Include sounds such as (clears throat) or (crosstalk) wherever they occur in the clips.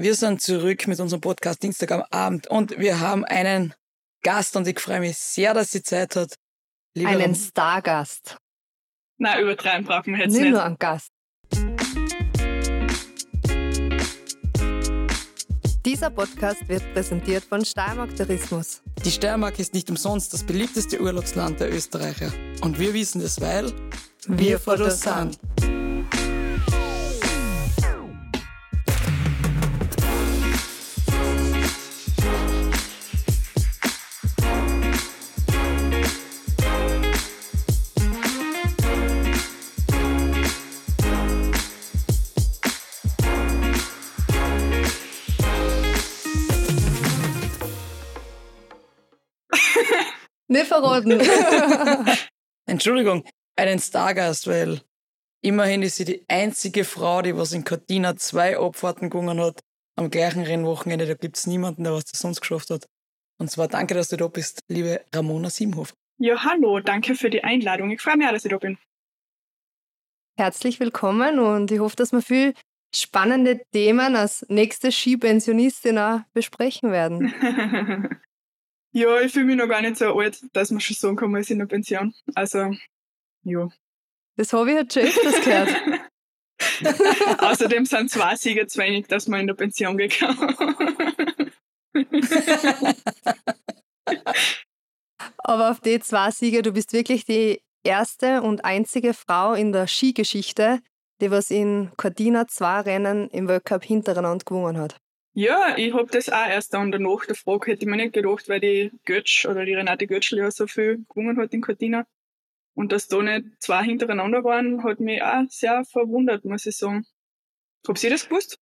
Wir sind zurück mit unserem Podcast Dienstag am Abend und wir haben einen Gast und ich freue mich sehr, dass sie Zeit hat. Lieber einen Stargast. Na, übertreiben brauchen wir jetzt nicht. Nicht nur einen Gast. Dieser Podcast wird präsentiert von Steiermark Tourismus. Die Steiermark ist nicht umsonst das beliebteste Urlaubsland der Österreicher. Und wir wissen es, weil wir, wir vor sind. Verraten. (laughs) Entschuldigung, einen Stargast, weil immerhin ist sie die einzige Frau, die was in Cortina zwei Abfahrten gegangen hat, am gleichen Rennwochenende. Da gibt es niemanden, der was das sonst geschafft hat. Und zwar danke, dass du da bist, liebe Ramona Siebenhofer. Ja, hallo, danke für die Einladung. Ich freue mich auch, dass ich da bin. Herzlich willkommen und ich hoffe, dass wir viel spannende Themen als nächste Skipensionistin auch besprechen werden. (laughs) Ja, ich fühle mich noch gar nicht so alt, dass man schon sagen kann, man ist in der Pension. Also, ja. Das habe ich jetzt schon öfters gehört. (laughs) Außerdem sind zwei Sieger zu wenig, dass man in der Pension kann. Aber auf die zwei Sieger, du bist wirklich die erste und einzige Frau in der Skigeschichte, die was in Cortina zwei Rennen im Weltcup hintereinander gewonnen hat. Ja, ich hab das auch erst dann danach der Frage hätte ich mir nicht gedacht, weil die Götsch oder die Renate Götschl ja so viel gewonnen hat in Cortina. Und dass da nicht zwei hintereinander waren, hat mich auch sehr verwundert, muss ich sagen. Habt ihr das gewusst?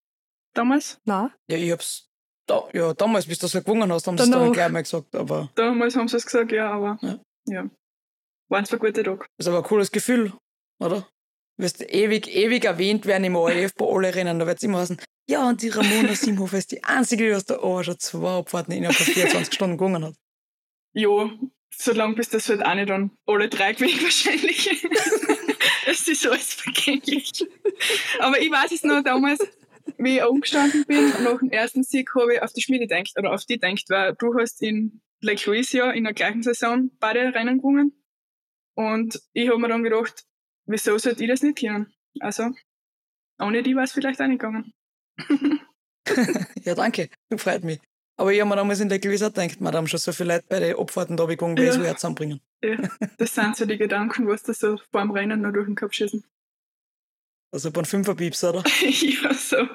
Damals? Nein. Ja, ich hab's da, ja, damals, bis du so gewonnen hast, haben sie es dann gleich mal gesagt, aber. Damals haben sie es gesagt, ja, aber ja. ja. War ein guter Tag. Das ist aber ein cooles Gefühl, oder? Du wirst ewig, ewig erwähnt werden im ORF bei alle Rennen. Da wird es immer heißen, ja, und die Ramona Simhofer ist die einzige, die aus der schon zwei Abfahrten innerhalb von 24 Stunden gegangen hat. Jo, so lange bis das halt auch nicht dann alle drei gewesen wahrscheinlich. (laughs) es ist alles vergänglich. Aber ich weiß es noch damals, wie ich umgestanden bin, nach dem ersten Sieg habe ich auf die Schmiede gedacht, oder auf die gedacht, weil du hast in Lake ja in der gleichen Saison beide Rennen gewonnen. Und ich habe mir dann gedacht, wieso sollte ich das nicht kennen? Also, ohne die war es vielleicht auch nicht gegangen. (laughs) ja, danke. Freut mich. Aber ich habe mir damals in der Gewisse gedacht, man haben schon so viele Leute bei den Abfahrten da bekommen, wie ja. so zusammenbringen. Ja, das sind so die Gedanken, was da so vor dem Rennen noch durch den Kopf schießen. Also beim Fünferpieps, oder? (laughs) ja, so.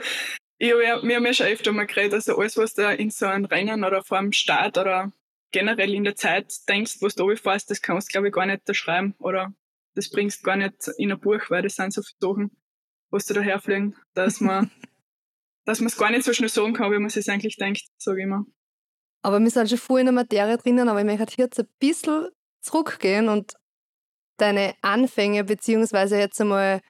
Ich hab ja, wir haben ja schon öfter mal geredet, also alles, was da in so einem Rennen oder vor dem Start oder generell in der Zeit denkst, was du fährst, das kannst du, glaube ich, gar nicht schreiben oder das bringst du gar nicht in ein Buch, weil das sind so viele Sachen, was da daherfliegen, dass man (laughs) dass man es gar nicht so schnell sagen kann, wie man es eigentlich denkt, sage ich immer. Aber wir sind schon voll in der Materie drinnen, aber ich möchte jetzt ein bisschen zurückgehen und deine Anfänge, beziehungsweise jetzt einmal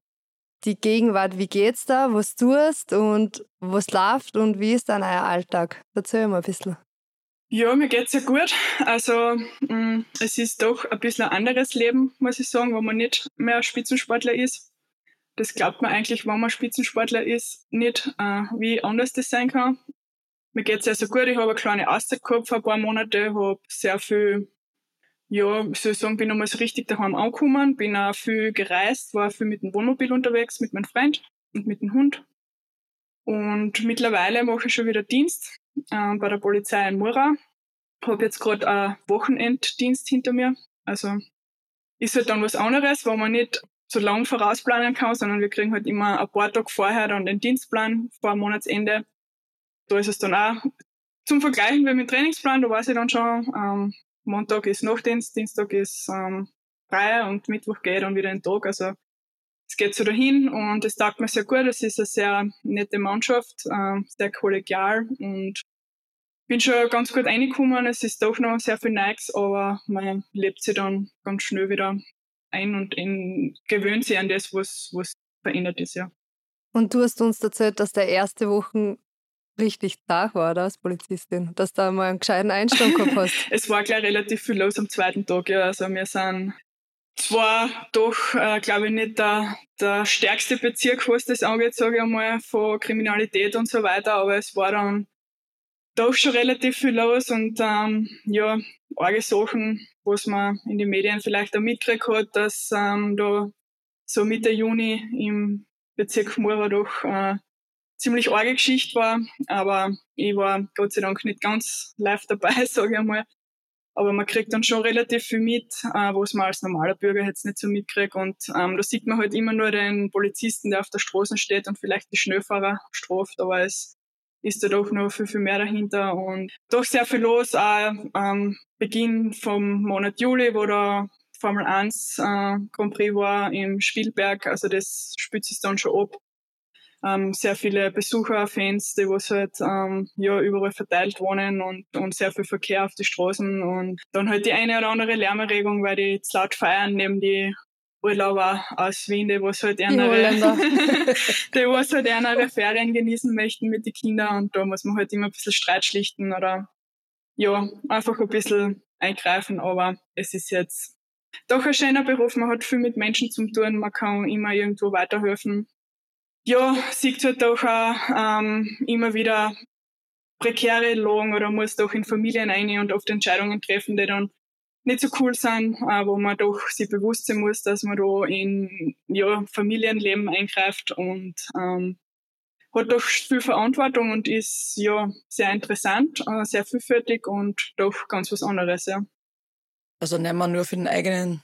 die Gegenwart, wie geht's da, was tust und was läuft und wie ist dein euer Alltag? Erzähl mal ein bisschen. Ja, mir geht's ja gut. Also mm, es ist doch ein bisschen ein anderes Leben, muss ich sagen, wo man nicht mehr Spitzensportler ist das glaubt man eigentlich, wenn man Spitzensportler ist, nicht, äh, wie anders das sein kann. Mir geht's sehr, sehr gut. Ich habe eine kleine Auszeit gehabt vor ein paar Monaten, habe sehr viel, ja, ich soll sagen, bin nochmal so richtig daheim angekommen, bin auch viel gereist, war viel mit dem Wohnmobil unterwegs, mit meinem Freund und mit dem Hund. Und mittlerweile mache ich schon wieder Dienst äh, bei der Polizei in Mura. Habe jetzt gerade einen Wochenenddienst hinter mir. Also ist halt dann was anderes, wo man nicht so lang vorausplanen kann, sondern wir kriegen halt immer ein paar Tage vorher dann den Dienstplan vor Monatsende. Da ist es dann auch zum Vergleichen mit dem Trainingsplan, da weiß ich dann schon, ähm, Montag ist Nachtdienst, Dienstag ist ähm, frei und Mittwoch geht dann wieder ein Tag. Also es geht so dahin und es taugt mir sehr gut. Es ist eine sehr nette Mannschaft, äh, sehr kollegial und bin schon ganz gut reingekommen. Es ist doch noch sehr viel Nikes, aber man lebt sich dann ganz schnell wieder ein und in, gewöhnt sich an das, was, was verändert ist, ja. Und du hast uns erzählt, dass der erste Wochen richtig da war oder, als Polizistin, dass du da mal einen gescheiten Einstand gehabt (laughs) hast. es war gleich relativ viel los am zweiten Tag, ja. Also wir sind zwar doch, äh, glaube ich, nicht der, der stärkste Bezirk, was das angeht, sage ich einmal, von Kriminalität und so weiter, aber es war dann doch schon relativ viel los und ähm, ja, arge Sachen, was man in den Medien vielleicht auch mitgekriegt hat, dass ähm, da so Mitte Juni im Bezirk Mura doch äh, ziemlich arge Geschichte war, aber ich war Gott sei Dank nicht ganz live dabei, (laughs) sage ich einmal. Aber man kriegt dann schon relativ viel mit, äh, was man als normaler Bürger jetzt nicht so mitkriegt. Und ähm, da sieht man halt immer nur den Polizisten, der auf der Straße steht und vielleicht die Schnellfahrer straft, aber es ist da doch noch viel, viel mehr dahinter. Und doch sehr viel los. Auch ähm, Beginn vom Monat Juli, wo da Formel 1 äh, Grand Prix war im Spielberg, also das spürt sich dann schon ab. Ähm, sehr viele Besucher, Fans, die was halt ähm, ja überall verteilt wohnen und, und sehr viel Verkehr auf die Straßen. Und dann halt die eine oder andere Lärmerregung, weil die zu laut feiern, neben die Urlauber aus Wien, die was halt andere, (laughs) die was halt andere Ferien genießen möchten mit den Kindern und da muss man halt immer ein bisschen Streit schlichten oder ja, einfach ein bisschen eingreifen, aber es ist jetzt doch ein schöner Beruf, man hat viel mit Menschen zu tun, man kann immer irgendwo weiterhelfen. Ja, sieht halt doch auch ähm, immer wieder prekäre Lagen oder muss doch in Familien ein und oft Entscheidungen treffen, die dann nicht so cool sind, äh, wo man doch sich bewusst sein muss, dass man da in ja, Familienleben eingreift und ähm, hat doch viel Verantwortung und ist ja sehr interessant, äh, sehr vielfältig und doch ganz was anderes, ja. Also nicht mehr nur für den eigenen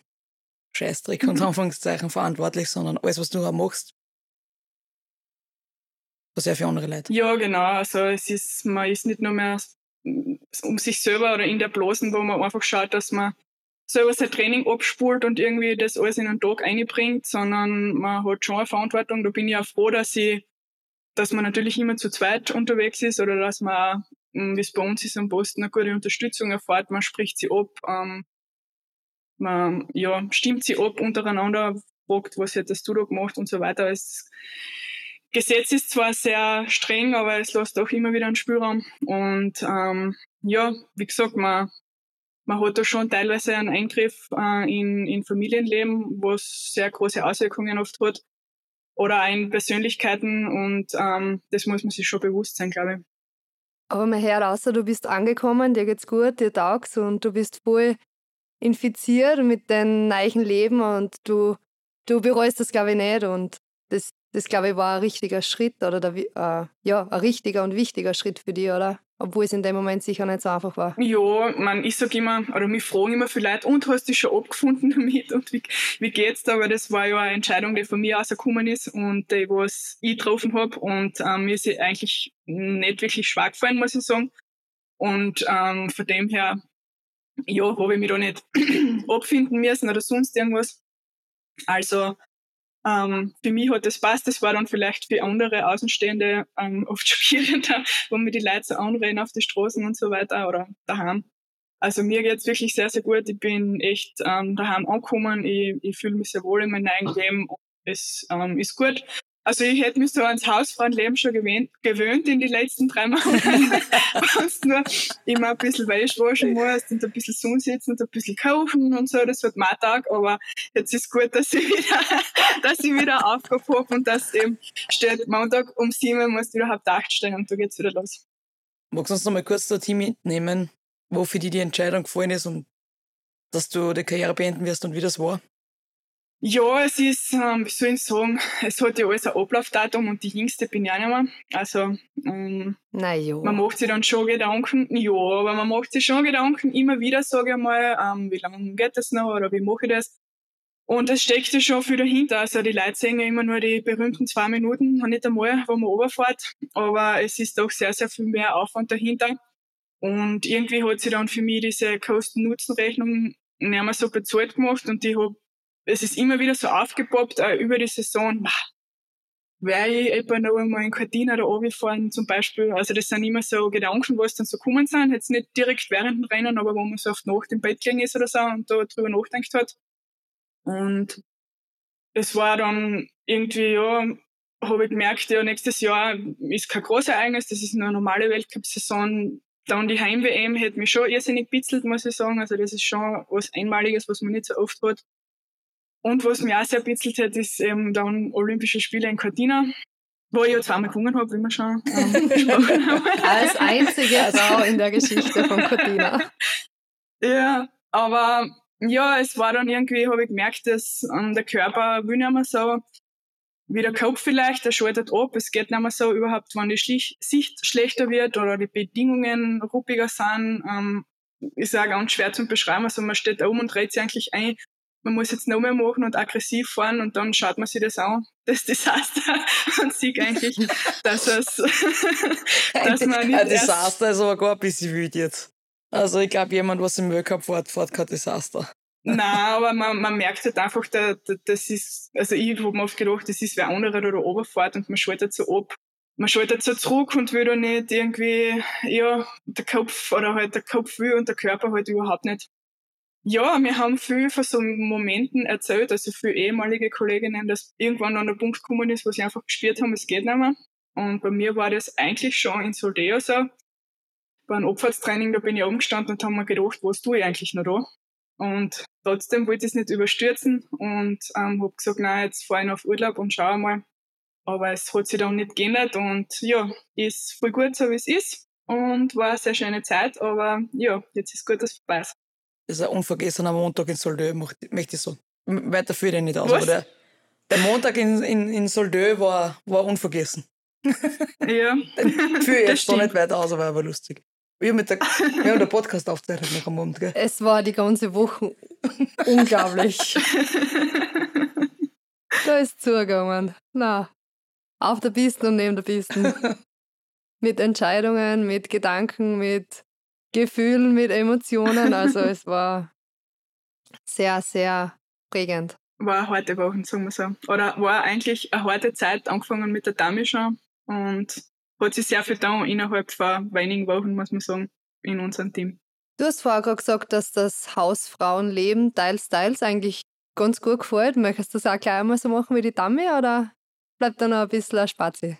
Scheißtrick und Anführungszeichen verantwortlich, sondern alles, was du auch machst, sehr für andere Leute. Ja, genau. Also es ist, man ist nicht nur mehr um sich selber oder in der Bloßen, wo man einfach schaut, dass man selber sein Training abspult und irgendwie das alles in einen Tag einbringt, sondern man hat schon eine Verantwortung. Da bin ich auch froh, dass ich, dass man natürlich immer zu zweit unterwegs ist oder dass man, hm, wie es bei uns ist am Posten, eine gute Unterstützung erfährt. Man spricht sie ab, ähm, man ja, stimmt sie ab untereinander, fragt, was hättest du da gemacht und so weiter. Es Gesetz ist zwar sehr streng, aber es lässt auch immer wieder einen Spielraum. Und ähm, ja, wie gesagt, man, man hat da schon teilweise einen Eingriff äh, in, in Familienleben, was sehr große Auswirkungen oft hat. Oder auch in Persönlichkeiten und ähm, das muss man sich schon bewusst sein, glaube ich. Aber man hört außer du bist angekommen, dir geht's gut, dir taugt's und du bist voll infiziert mit deinem neuen Leben und du, du bereust das, glaube ich, nicht. Und das das glaube ich war ein richtiger Schritt oder der, äh, ja, ein richtiger und wichtiger Schritt für dich, oder? Obwohl es in dem Moment sicher nicht so einfach war. Ja, man, ich sage immer, oder mich fragen immer viele Leute, und hast du dich schon abgefunden (laughs) damit und wie, wie geht's da? Aber das war ja eine Entscheidung, die von mir aus gekommen ist und die, was ich getroffen habe und ähm, mir ist sie eigentlich nicht wirklich schwer gefallen, muss ich sagen. Und ähm, von dem her, ja, habe ich mich da nicht (clears throat) abfinden müssen oder sonst irgendwas. Also ähm, für mich hat das passt. Das war dann vielleicht für andere Außenstehende ähm, (laughs) oft schwieriger, wo mir die Leute so anrennen auf die Straßen und so weiter oder daheim. Also mir geht's wirklich sehr, sehr gut. Ich bin echt ähm, daheim angekommen. Ich, ich fühle mich sehr wohl in meinem eigenen Leben. Es ähm, ist gut. Also ich hätte mich so ans Hausfrauenleben schon gewöhnt, gewöhnt in die letzten drei Monaten. (laughs) Sonst nur immer ein bisschen Wäsche waschen musst und ein bisschen Sonne sitzen und ein bisschen kochen und so. Das wird mein Tag. Aber jetzt ist gut, dass ich wieder, (laughs) dass wieder Aufgabe habe und dass eben steht Montag um sieben muss ich überhaupt acht stehen und da geht's wieder los. Magst du uns noch mal kurz das Team mitnehmen, wo für dich die Entscheidung gefallen ist und dass du die Karriere beenden wirst und wie das war? Ja, es ist, ähm, wie soll ich sagen, es hat ja alles ein Ablaufdatum und die jüngste bin ich auch nicht mehr. Also, ähm, man macht sich dann schon Gedanken, ja, aber man macht sich schon Gedanken immer wieder, sage ich mal, ähm, wie lange geht das noch oder wie mache ich das? Und es steckt ja schon viel dahinter. Also die Leute sehen ja immer nur die berühmten zwei Minuten nicht einmal, wo man runterfährt. Aber es ist doch sehr, sehr viel mehr Aufwand dahinter. Und irgendwie hat sich dann für mich diese Kosten-Nutzen-Rechnung nicht mehr so bezahlt gemacht und ich habe es ist immer wieder so aufgepoppt, auch über die Saison, wäre ich etwa noch einmal in Cortina da runtergefahren zum Beispiel. Also das sind immer so Gedanken, was dann so kommen sind. Jetzt nicht direkt während dem Rennen, aber wo man so oft Nacht im Bett gelegen ist oder so und da drüber nachdenkt hat. Und es war dann irgendwie, ja, habe ich gemerkt, ja, nächstes Jahr ist kein großes Ereignis, das ist eine normale Weltcup-Saison. Dann die Heim-WM hätte mich schon irrsinnig bitzelt, muss ich sagen. Also das ist schon was Einmaliges, was man nicht so oft hat. Und was mich auch sehr bitzelt hat, ist eben dann Olympische Spiele in Cortina, wo ich ja zweimal gewonnen habe, wie wir schon ähm, (laughs) gesprochen haben. Als einzige (laughs) Frau in der Geschichte von Cortina. Ja, aber ja, es war dann irgendwie, habe ich gemerkt, dass ähm, der Körper will nicht mehr so wie der Kopf vielleicht, der schaltet ab. Es geht nicht mehr so überhaupt, wenn die Sicht schlechter wird oder die Bedingungen ruppiger sind. Ähm, ist auch ganz schwer zu beschreiben. Also man steht da oben und dreht sich eigentlich ein. Man muss jetzt noch mehr machen und aggressiv fahren und dann schaut man sich das an, das Desaster, (laughs) und sieht eigentlich, dass es, (laughs) dass man nicht Ein Desaster ist aber gar ein bisschen wild jetzt. Also ich glaube, jemand, was im Weltcup fährt, fährt kein Desaster. Nein, (laughs) aber man, man merkt halt einfach, da, da, das ist, also ich habe mir oft gedacht, das ist wer andere oder runterfährt und man schaltet so ab. Man schaltet so zurück und will da nicht irgendwie, ja, der Kopf oder halt der Kopf will und der Körper halt überhaupt nicht. Ja, wir haben viel von so Momenten erzählt, also für ehemalige Kolleginnen, dass irgendwann an der Punkt gekommen ist, wo sie einfach gespürt haben, es geht nicht mehr. Und bei mir war das eigentlich schon in Soldeo so. Bei einem Abfahrtstraining, da bin ich umgestanden und habe mir gedacht, was tue ich eigentlich noch da? Und trotzdem wollte ich es nicht überstürzen und ähm, habe gesagt, nein, jetzt fahre ich noch auf Urlaub und schaue mal. Aber es hat sich dann nicht geändert und ja, ist voll gut, so wie es ist. Und war eine sehr schöne Zeit, aber ja, jetzt ist gut, dass es vorbei ist. Das ist ein unvergessener Montag in Soldö, möchte ich so. Weiter führe ich nicht aus, Was? aber der, der Montag in, in, in Soldö war, war unvergessen. (laughs) Ja, (laughs) Führe Das jetzt da nicht weiter aus, aber er war lustig. Wir haben, mit der, wir haben den Podcast aufgezeichnet noch am Abend, gell? Es war die ganze Woche unglaublich. da ist zugegangen. Na, auf der Piste und neben der Piste. (laughs) mit Entscheidungen, mit Gedanken, mit Gefühlen, mit Emotionen. Also es war sehr, sehr prägend. war eine harte Woche, sagen wir so. Oder war eigentlich eine harte Zeit, angefangen mit der Dame schon. Und hat sich sehr viel da innerhalb von wenigen Wochen, muss man sagen, in unserem Team. Du hast vorher gerade gesagt, dass das Hausfrauenleben teils, teils eigentlich ganz gut gefällt. Möchtest du das auch gleich einmal so machen wie die Dame oder bleibt da noch ein bisschen ein Spazi?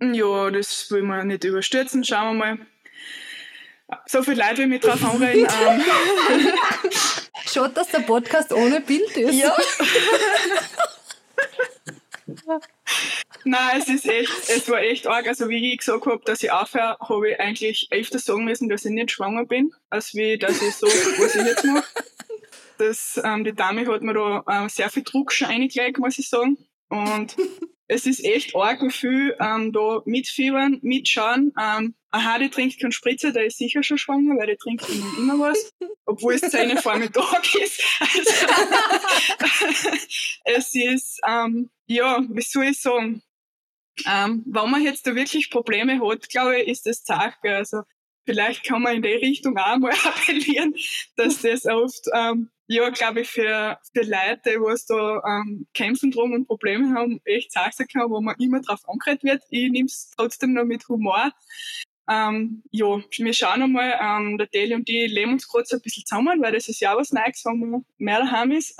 Ja, das will man nicht überstürzen. Schauen wir mal. So viele Leute, wie mich drauf anreden. (laughs) ähm, Schaut, dass der Podcast ohne Bild ist. Ja. Nein, es ist echt, es war echt arg. Also wie ich gesagt habe, dass ich aufhöre, habe ich eigentlich öfter sagen müssen, dass ich nicht schwanger bin, als wie dass ich so, was ich jetzt mache. Das, ähm, die Dame hat mir da ähm, sehr viel Druck schon eingelegt, muss ich sagen. Und es ist echt arg, viel ähm, da mitfiebern, mitschauen. Ähm, aha, die trinkt keinen Spritzer, der ist sicher schon schwanger, weil die trinkt immer, immer was, obwohl es Zähne vor Mittag ist. Also, (laughs) es ist, ähm, ja, wie soll ich sagen, ähm, wenn man jetzt da wirklich Probleme hat, glaube ich, ist das Sache. Also vielleicht kann man in die Richtung auch mal (laughs) appellieren, dass das oft, ähm, ja, glaube ich, für, für Leute, die da ähm, kämpfen drum und Probleme haben, echt sein kann, wo man immer drauf angeredet wird. Ich nehme es trotzdem noch mit Humor. Ähm, ja, wir schauen einmal, ähm, der Deli und die leben uns so ein bisschen zusammen, weil das ist ja was Neues, wenn man mehr daheim ist.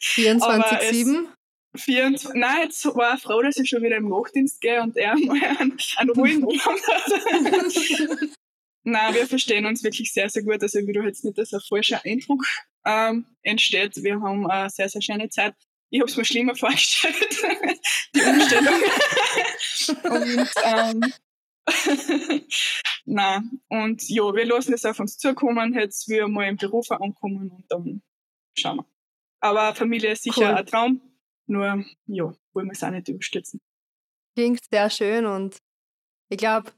24-7. 24, (laughs) nein, jetzt war ich froh, dass ich schon wieder im Nachtdienst gehe und er mal einen, einen ruhigen Abend hat. (laughs) nein, wir verstehen uns wirklich sehr, sehr gut. Also ich will jetzt nicht, dass ein falscher Eindruck ähm, entsteht. Wir haben eine sehr, sehr schöne Zeit. Ich habe es mir schlimmer (laughs) vorgestellt, die Umstellung. (laughs) und, ähm, (laughs) nein, und ja, wir lassen es auf uns zukommen, jetzt wir mal im Beruf ankommen und dann schauen wir. Aber Familie ist sicher Cool. ein Traum. Nur, ja, wollen wir es auch nicht überstürzen. Klingt sehr schön und ich glaube,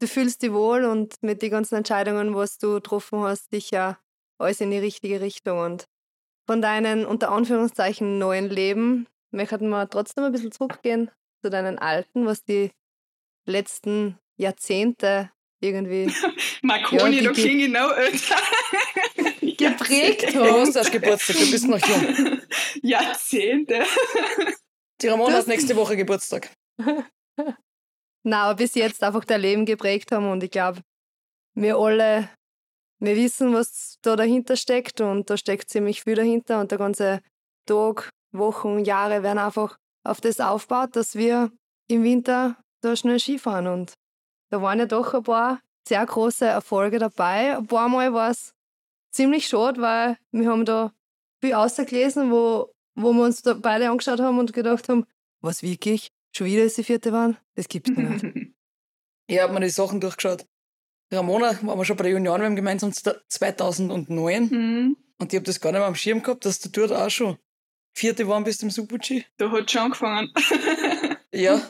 du fühlst dich wohl und mit den ganzen Entscheidungen, was du getroffen hast, sicher alles in die richtige Richtung. Und von deinen unter Anführungszeichen neuen Leben möchten wir trotzdem ein bisschen zurückgehen zu deinen alten, was die letzten Jahrzehnte irgendwie (laughs) Marconi, Ja, die- klinge ich noch älter. (laughs) geprägt Du haben. hast erst Geburtstag, du bist noch jung. (laughs) Jahrzehnte. Die Ramona Du hat hast- nächste Woche Geburtstag. Na, aber bis jetzt einfach dein Leben geprägt haben und ich glaube, wir alle, wir wissen, was da dahinter steckt und da steckt ziemlich viel dahinter und der ganze Tag, Wochen, Jahre werden einfach auf das aufgebaut, dass wir im Winter da schnell Skifahren und da waren ja doch ein paar sehr große Erfolge dabei. Ein paar Mal war es ziemlich schade, weil wir haben da viel ausgelesen, wo wo wir uns da beide angeschaut haben und gedacht haben, was wirklich? Schon wieder ist die vierte waren? Das gibt's nicht. (laughs) Ich habe mir die Sachen durchgeschaut. Ramona waren wir schon bei der Junioren, wir haben gemeinsam 2009 mhm. und ich habe das gar nicht mehr am Schirm gehabt, dass du dort auch schon vierte waren bis zum Super-G. Da hat schon angefangen. (laughs) Ja,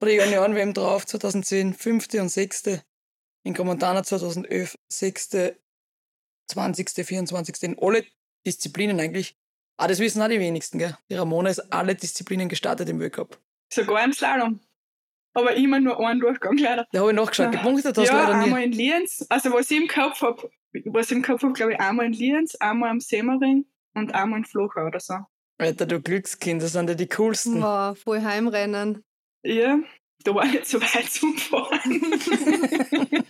bei der Junioren-WM drauf, 2010 fünfte und sechste. In Commandana 2011 sechste, 20., 24. in alle Disziplinen eigentlich. Ah, das wissen auch die wenigsten, gell? Die Ramona ist alle Disziplinen gestartet im Weltcup. Sogar im Slalom. Aber immer nur einen Durchgang leider. Da habe ich nachgeschaut, gepunktet hast du ja, leider nie. einmal in Lienz. Also was ich im Kopf habe, was ich im Kopf habe, glaube ich, einmal in Lienz, einmal am Semmering und einmal in Flocher oder so. Alter, du Glückskind, das sind ja die coolsten. Wow, voll heimrennen. Ja, da war ich nicht so weit zum Fahren. (laughs)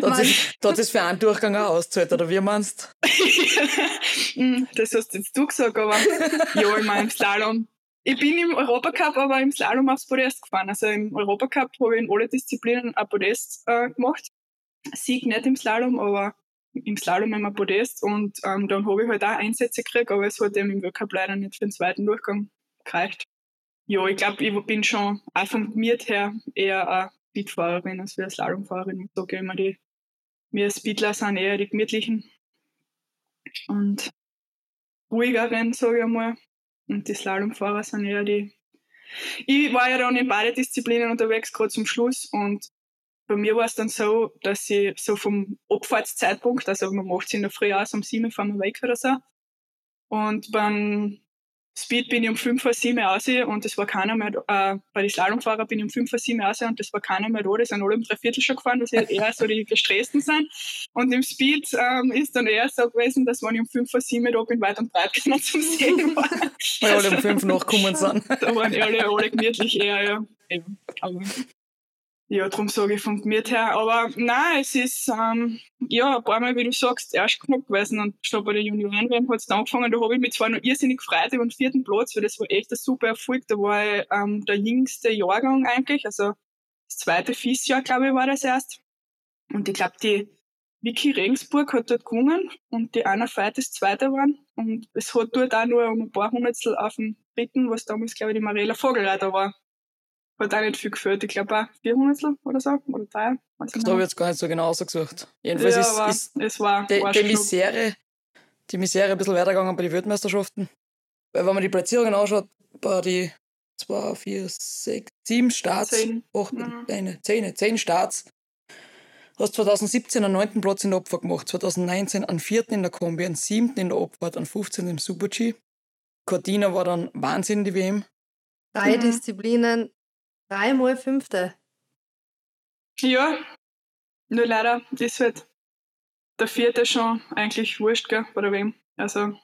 Da hat es- da hat es für einen Durchgang auch ausgezahlt, oder wie meinst (laughs) Hm, das hast jetzt du gesagt, aber ja, ich meine im Slalom. Ich bin im Europacup aber im Slalom aufs Podest gefahren. Also im Europacup habe ich in alle Disziplinen ein Podest äh, gemacht. Sieg nicht im Slalom, aber im Slalom immer Podest. Und ähm, dann habe ich halt auch Einsätze gekriegt, aber es hat eben im Weltcup leider nicht für den zweiten Durchgang gereicht. Ja, ich glaube, ich bin schon auch vom Miet her eher eine Speedfahrerin als eine Slalomfahrerin. Ich sage immer, die wir Speedler sind eher die gemütlichen und ruhigeren, sage ich einmal. Und die Slalomfahrer sind eher die. Ich war ja dann in beide Disziplinen unterwegs, gerade zum Schluss. Und bei mir war es dann so, dass ich so vom Abfahrtszeitpunkt, also man macht es in der Früh aus, um sieben fahren wir weg oder so. Und beim Speed bin ich um fünf vor sieben raus und es war keiner mehr, da- äh, bei den Slalomfahrer bin ich um fünf vor sieben raus und es war keiner mehr da, die sind alle um drei Viertel schon gefahren, dass ich eher so die gestressten sind. Und im Speed ähm, ist dann eher so gewesen, dass wenn ich um fünf vor sieben da bin, weit und breit keiner zum Sehen war. Weil alle um fünf nachgekommen sind. da waren alle, alle gemütlich eher, ja. Eben. Aber, ja, darum sage ich vom Gemüt her. Aber nein, es ist, ähm, ja, ein paar Mal, wie du sagst, erst knapp gewesen und schon bei der Junioren hat es angefangen. Da habe ich mich zwar noch irrsinnig gefreut über den vierten Platz, weil das war echt ein super Erfolg. Da war ich ähm, der jüngste Jahrgang eigentlich, also das zweite FIS-Jahr, glaube ich, war das erst. Und ich glaube, die Vicky Regensburg hat dort gewonnen und die Anna Veit ist Zweiter geworden. Und es hat dort auch nur um ein paar Hundertstel auf dem dritten, was damals, glaube ich, die Mariela Vogelreiter war. Hat auch nicht viel geführt. Ich glaube auch vier Hundertstel oder so, oder drei. Weiß ich Da habe ich jetzt gar nicht so genau ausgesucht. Jedenfalls ja, ist, aber ist es war, die, war die. Misere, die Misere ein bisschen weitergegangen bei den Weltmeisterschaften. Weil wenn man die Platzierungen anschaut, bei die 2, 4, 6, 7 Starts, Zehn. 8, Mhm. 9, 10, 10 Starts. Hast 2017 einen neunten Platz in der Abfahrt gemacht, 2019 einen vierten in der Kombi, einen siebten in der Abfahrt, einen 15. im Super-G. Cortina war dann Wahnsinn, die WM. Drei Mhm. Disziplinen, dreimal Fünfte. Ja, nur leider ist halt der vierte schon eigentlich wurscht, gell, bei der WM. Also,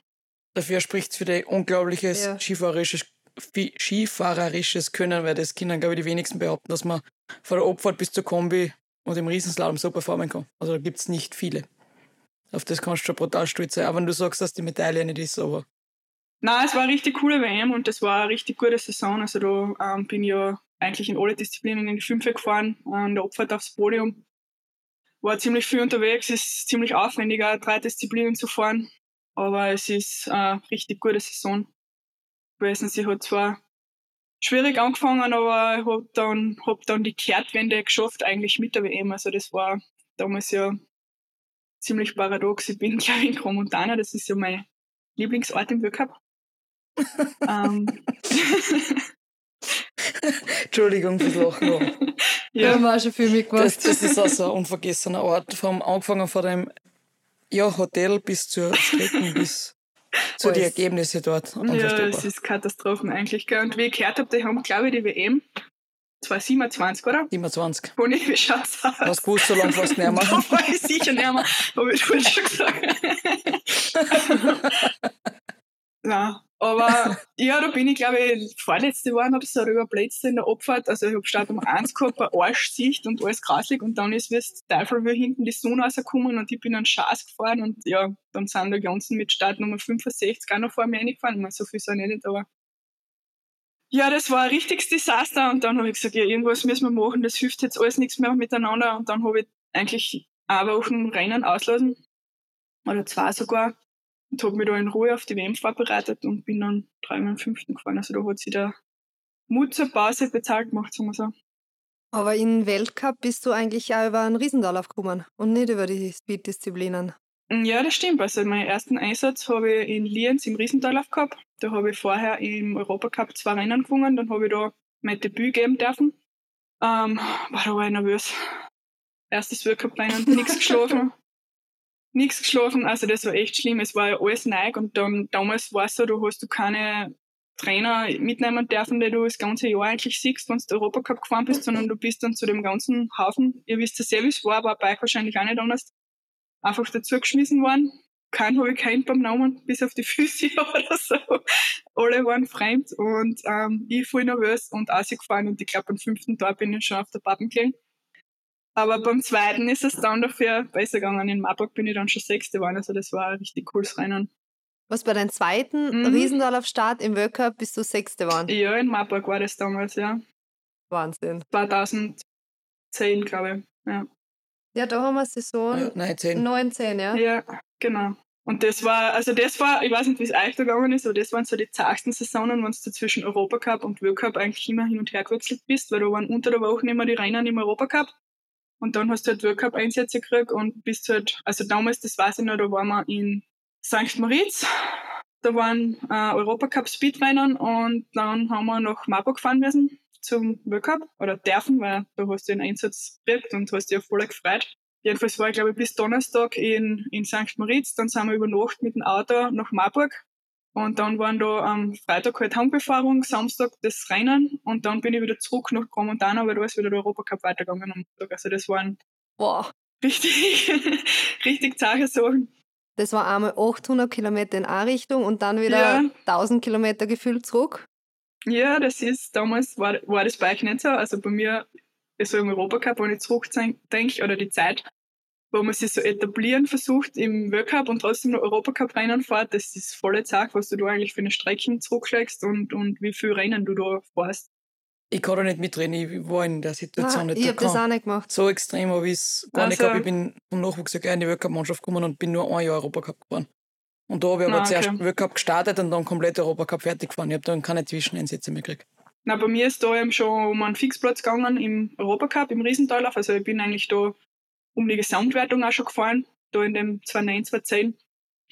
Dafür spricht für die unglaubliches Ja. skifahrerisches, skifahrerisches Können, weil das können, glaube ich, die wenigsten behaupten, dass man von der Abfahrt bis zur Kombi und im Riesenslalom so performen kann. Also da gibt es nicht viele. Auf das kannst du schon brutal stolz sein, auch wenn du sagst, dass die Medaille nicht ist, aber Nein, es war eine richtig coole WM und das war eine richtig gute Saison. Also da ähm, bin ich ja eigentlich in alle Disziplinen in die Fünfe gefahren, an der Abfahrt aufs Podium. War ziemlich viel unterwegs, ist ziemlich aufwendig, auch drei Disziplinen zu fahren. Aber es ist eine richtig gute Saison gewesen. Sie hat zwar schwierig angefangen, aber ich hab dann, hab dann die Kehrtwende geschafft, eigentlich mit der WM. Also das war damals ja ziemlich paradox. Ich bin, (laughs) glaube ich, in Gromontana, das ist ja mein Lieblingsort im Weltcup. (laughs) ähm, (laughs) (laughs) Entschuldigung fürs Lachen. (laughs) ja, haben wir auch schon viel mitgemacht. Das, das ist auch so ein unvergessener Ort. Vom, angefangen von dem ja, Hotel bis zur Strecken, bis zu den Alles. Ergebnisse dort. ja, es ist Katastrophen eigentlich. Gell. Und wie ich gehört habe, die haben, glaube ich, die WM 2027, oder? 27. Conny, wie schaut's aus? Was gewusst, so lange fast nicht mehr. (laughs) Da war ich sicher nicht mehr, habe ich schon gesagt. Nein, aber (laughs) ja, da bin ich, glaube ich, vorletzte Woche habe ich so überblätzt in der Abfahrt. Also ich habe Start um eins gehabt, eine Arschsicht und alles grausig und dann ist wie das Teufel wie hinten die Sonne rausgekommen und ich bin an Schaß gefahren und ja, dann sind die ganzen mit Startnummer 65 auch noch vor mir reingefahren. Ich meine, so viel sind eh nicht, aber ja, das war ein richtiges Desaster und dann habe ich gesagt, ja, irgendwas müssen wir machen, das hilft jetzt alles nichts mehr miteinander und dann habe ich eigentlich eine Woche Rennen auslassen oder zwei sogar und habe mich da in Ruhe auf die WM vorbereitet und bin dann dreimal im fünften gefahren. Also da hat sich der Mut zur Pause bezahlt gemacht, sagen wir so. Aber im Weltcup bist du eigentlich auch über einen Riesendorlauf gekommen und nicht über die Speed-Disziplinen. Ja, das stimmt. Also meinen ersten Einsatz habe ich in Lienz im Riesendorlauf gehabt. Da habe ich vorher im Europacup zwei Rennen gewonnen. Dann habe ich da mein Debüt geben dürfen. Ähm, war da war ich nervös. Erstes Weltcup-Rennen, (laughs) nichts geschlafen. Nichts geschlafen. Also das war echt schlimm. Es war ja alles neu und dann damals war es so, du hast du keine Trainer mitnehmen dürfen, die du das ganze Jahr eigentlich siehst, wenn du Europacup gefahren bist, sondern du bist dann zu dem ganzen Haufen, ihr wisst ja sehr, wie es war, aber Bike wahrscheinlich auch nicht anders, einfach dazugeschmissen worden. Keinen habe ich keinen beim Namen, bis auf die Füße (laughs) oder so. Alle waren fremd und ähm, ich voll nervös und gefahren und ich glaube, am fünften Tag bin ich schon auf der Pappen gelegen. Aber beim zweiten ist es dann dafür besser gegangen. In Marburg bin ich dann schon Sechste geworden, also das war ein richtig cooles Rennen. Was bei deinem zweiten mhm. Riesendorlauf-Start im World Cup bist du Sechste geworden? Ja, in Marburg war das damals, ja. Wahnsinn. 2010, glaube ich, ja. Ja, da haben wir Saison Ja, 19. 19, ja. Ja, genau. Und das war, also das war, ich weiß nicht, wie es euch da gegangen ist, aber das waren so die zartesten Saisonen, wenn du zwischen Europacup und World Cup eigentlich immer hin und her gewechselt bist, weil da waren unter der Woche immer die Rennen im Europacup. Und dann hast du halt World Cup Einsätze gekriegt und bist halt, also damals, das weiß ich noch, da waren wir in St. Moritz. Da waren äh, Europacup Speedrennen und dann haben wir nach Marburg fahren müssen zum World Cup oder dürfen, weil da hast du den Einsatz gekriegt und hast dich ja voll gefreut. Jedenfalls war ich, glaube ich, bis Donnerstag in, in St. Moritz. Dann sind wir über Nacht mit dem Auto nach Marburg. Und dann waren da am Freitag halt Heimbefahrung, Samstag das Rennen und dann bin ich wieder zurück nach Gromontana, weil da ist wieder der Europacup weitergegangen am Montag. Also das waren Boah. richtig, (laughs) richtig zahre Sachen. Das war einmal 800 Kilometer in eine Richtung und dann wieder Ja. 1000 Kilometer gefühlt zurück. Ja, das ist, damals war, war das Bike nicht so. Also bei mir, so im Europacup, wenn ich zurückdenke, oder die Zeit, wo man sich so etablieren versucht im World Cup und trotzdem noch Europacup Rennen fährt, das ist volle Zack, was du da eigentlich für eine Strecken zurücklegst und, und wie viel Rennen du da fährst. Ich kann da nicht mitreden, ich war in der Situation Ah, nicht. ich Da habe das auch nicht gemacht. so extrem habe ich es gar nicht Also- gehabt. Ich bin vom Nachwuchs in die Weltcup-Mannschaft gekommen und bin nur ein Jahr Europacup gefahren. Und da habe ich aber Ah, zuerst okay. Weltcup gestartet und dann komplett Europacup fertig gefahren. Ich habe dann keine Zwischeneinsätze mehr gekriegt. Na, bei mir ist da eben schon um einen Fixplatz gegangen im Europacup, im Riesentalauf. Also ich bin eigentlich da um die Gesamtwertung auch schon gefahren, da in dem 2009, 2010.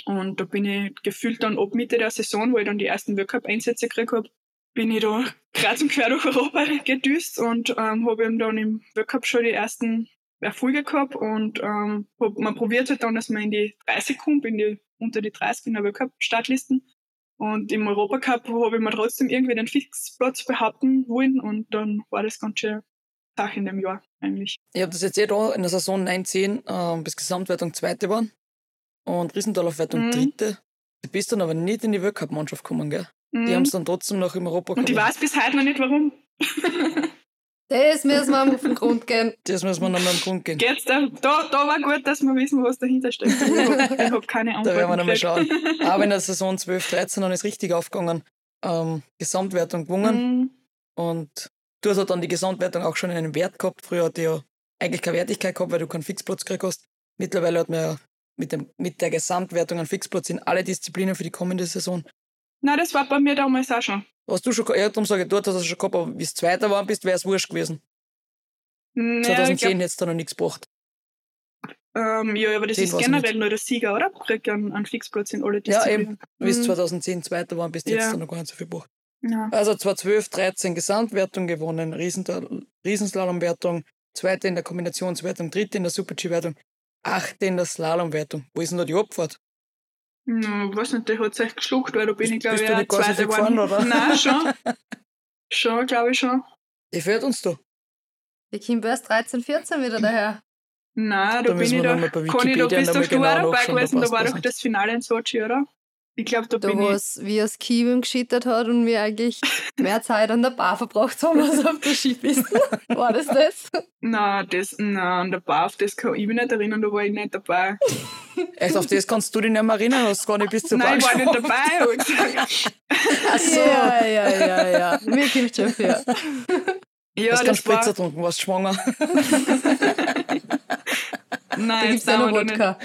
Und da bin ich gefühlt dann ab Mitte der Saison, wo ich dann die ersten Weltcup-Einsätze gekriegt habe, bin ich da (laughs) kreuz und quer durch Europa gedüst und ähm, habe eben dann im Weltcup schon die ersten Erfolge gehabt und ähm, hab, man probiert halt dann, dass man in die 30 kommt, in die, unter die 30 in der Weltcup-Startlisten. Und im Europacup habe ich mir trotzdem irgendwie den Fixplatz behaupten wollen und dann war das ganz schön Sache in dem Jahr eigentlich. Ich habe das jetzt eh da in der Saison 19 ähm, bis Gesamtwertung Zweite waren und Riesendalaufwertung Mhm. Dritte. Du bist dann aber nicht in die Weltcup-Mannschaft gekommen, gell? Die Mhm. haben es dann trotzdem noch im Europacup. Und ich weiß bis heute noch nicht warum. Das müssen wir auf den Grund gehen. Das müssen wir nochmal am Grund gehen. Geht's da, da, da war gut, dass wir wissen, was dahinter steckt. Ich habe hab keine Antwort. (laughs) Da werden wir nochmal schauen. Aber in der (laughs) Saison 12, 13 dann ist richtig aufgegangen. Ähm, Gesamtwertung gewonnen. Mhm. Und du hast ja dann die Gesamtwertung auch schon einen Wert gehabt. Früher hat die ja eigentlich keine Wertigkeit gehabt, weil du keinen Fixplatz gekriegt hast. Mittlerweile hat man ja mit, dem, mit der Gesamtwertung einen Fixplatz in alle Disziplinen für die kommende Saison. Nein, das war bei mir damals auch schon. Hast du schon, ja, darum sage ich, dort hast du schon gehabt, aber wie es Zweiter war bist, wäre es wurscht gewesen. Naja, ich 2010 glaub, hätte es da noch nichts gebracht. ähm, ja, aber das Zehn ist generell nur der Sieger, oder? Kriegt einen, einen Fixplatz in alle Ja, Disziplinen. Wie es Mhm. 2010 Zweiter war, bist du Ja. jetzt da noch gar nicht so viel gebracht. Ja. Also 2012, 13 Gesamtwertung gewonnen, Riesenslalomwertung, Zweite in der Kombinationswertung, Dritte in der Super-G-Wertung, Achte in der Slalomwertung. Wo ist denn da die Abfahrt? Ja, weiß nicht, der hat sich geschluckt, weil da bin Bist- ich, glaube ich, so Zweite gefahren, oder? Nein, schon. (laughs) schon, glaube ich schon. Die fährt uns da. Die Kim erst 13, 14 wieder daher. Nein, Da da, bin müssen ich bei Conny, da bist doch du auch dabei gewesen, da war doch nicht. das Finale in Sochi, oder? Ich glaube, da Da bin ich. wie das Kiewim geschittert hat und wir eigentlich mehr Zeit an der Bar verbracht haben als auf der Skipiste. (laughs) War das das? Nein, das, nein, an der Bar, auf das kann ich mich nicht erinnern, da war ich nicht dabei. Echt, auf das kannst du dich nicht mehr erinnern, hast gar nicht bis zur Nein, ich war nicht dabei. Ach so. Ja, ja, ja, ja. Mir kommt schon für. ja, hast keinen das Spritzer war. getrunken, warst schwanger. (laughs) Da Nein, gibt jetzt es ja sind noch da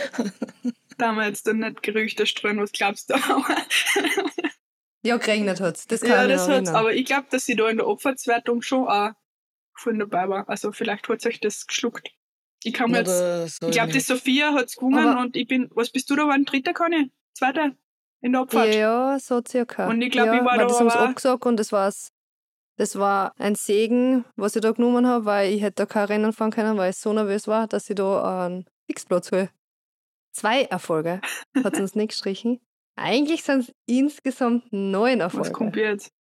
nicht. Wodka. da wir jetzt dann nicht Gerüchte streuen, was glaubst du? (laughs) Ja, geregnet hat es. Das kann ja, das erinnern. Aber ich glaube, dass sie da in der Opferswertung schon auch vorhin dabei war. Also vielleicht hat euch das geschluckt. Ich kann mir jetzt, ich glaube, die. Sophia hat's gewonnen Aber- und ich bin, was bist du da geworden? Dritter, Conny? Zweiter? In der Abfahrt? Ja, so circa. Und ich glaub, ja, ich war da das haben sie abgesagt und das war's. Das war ein Segen, was ich da genommen habe, weil ich hätte da kein Rennen fahren können, weil ich so nervös war, dass ich da einen Fixplatz hole. Zwei Erfolge hat es uns nicht gestrichen. Eigentlich sind es insgesamt neun was Erfolge. kommt jetzt?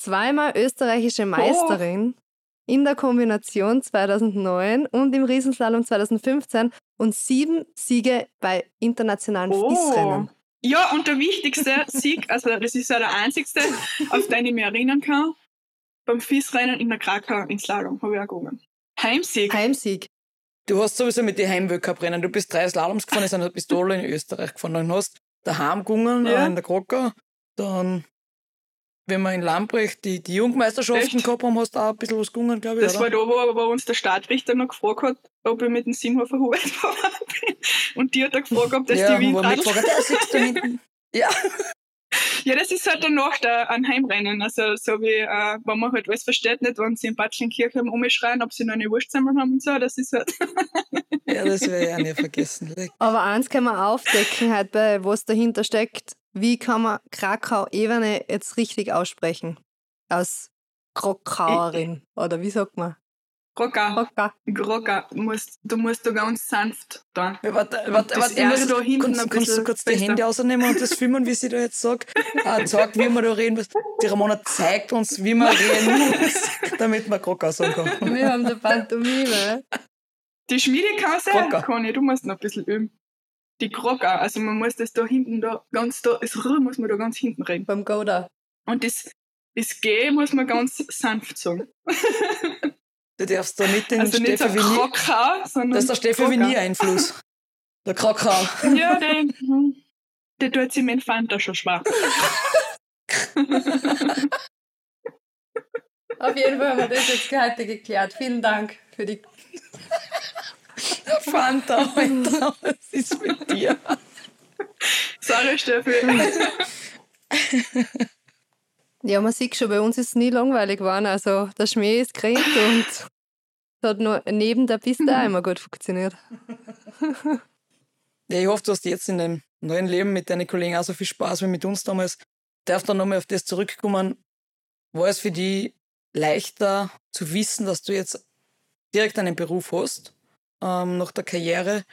Zweimal österreichische Oh. Meisterin in der Kombination 2009 und im Riesenslalom 2015 und sieben Siege bei internationalen FIS-Rennen. Ja, und der wichtigste Sieg, also das ist ja der einzigste, auf den ich mich erinnern kann, beim FIS-Rennen in der Krakau in Slalom habe ich auch gewonnen. Heimsieg. Heimsieg. Du hast sowieso mit den Heimweltcup-Rennen, du bist drei Slaloms gefahren, sind bist du alle in Österreich gefahren. Dann hast daheim gegangen, Ja. in der Krocker. Dann, wenn wir in Lambrecht die, die Jugendmeisterschaften Echt? gehabt haben, hast du auch ein bisschen was gegangen, glaube ich. Das oder? war da, wo, wo uns der Startrichter noch gefragt hat, ob ich mit dem Simhofer Hubert (laughs) gefahren bin. Und die hat er gefragt, ob das ja, die da hinten. (laughs) Ja, Ja, das ist halt danach der, ein Heimrennen. Also so wie, äh, wenn man halt alles versteht, nicht, wenn sie in Batschenkirchen umschreien, ob sie noch eine Wurstsammlung haben und so, das ist halt... (laughs) ja das werde ich auch nicht vergessen. Aber eins kann man aufdecken, halt bei was dahinter steckt. Wie kann man Krakau-Ebene jetzt richtig aussprechen? Als Krakauerin. Oder wie sagt man? Rocker, Krakau. Rocker, du musst, du musst da ganz sanft da. Ja, Warte, warte, das warte, ich muss, da hinten kannst, kannst du kurz die besser. Hände ausnehmen und das filmen, wie sie da jetzt sagt? (laughs) Ah, sagt, wie wir da reden müssen. Die Ramona zeigt uns, wie man reden muss, (laughs) damit man Krocker sagen kann. Wir haben eine Pantomime. Die Schmiedekause, Krocker. Conny, du musst noch ein bisschen üben. Die Krocker, also man muss das da hinten, da ganz da, das R muss man da ganz hinten reden. Beim Goda. Und das, das G muss man ganz sanft sagen. (laughs) Du darfst da nicht den Also nicht so Steffi sondern das ist der Steffi Krocker. Vinier-Einfluss. Der Krocker. (laughs) Ja, der, hm, der tut sich dem Fanta schon schwach. (laughs) Auf jeden Fall haben wir das jetzt heute geklärt. Vielen Dank für die. (laughs) Fanta, Alter, was ist mit dir? Sorry, Steffi. Ja, man sieht schon, bei uns ist es nie langweilig geworden. Also der Schmäh ist gekriegt (laughs) und es hat nur neben der Piste auch (laughs) immer gut funktioniert. (laughs) Ja, ich hoffe, du hast jetzt in deinem neuen Leben mit deinen Kollegen auch so viel Spaß wie mit uns damals. Darf dann nochmal auf das zurückkommen. War es für dich leichter zu wissen, dass du jetzt direkt einen Beruf hast, ähm, nach der Karriere?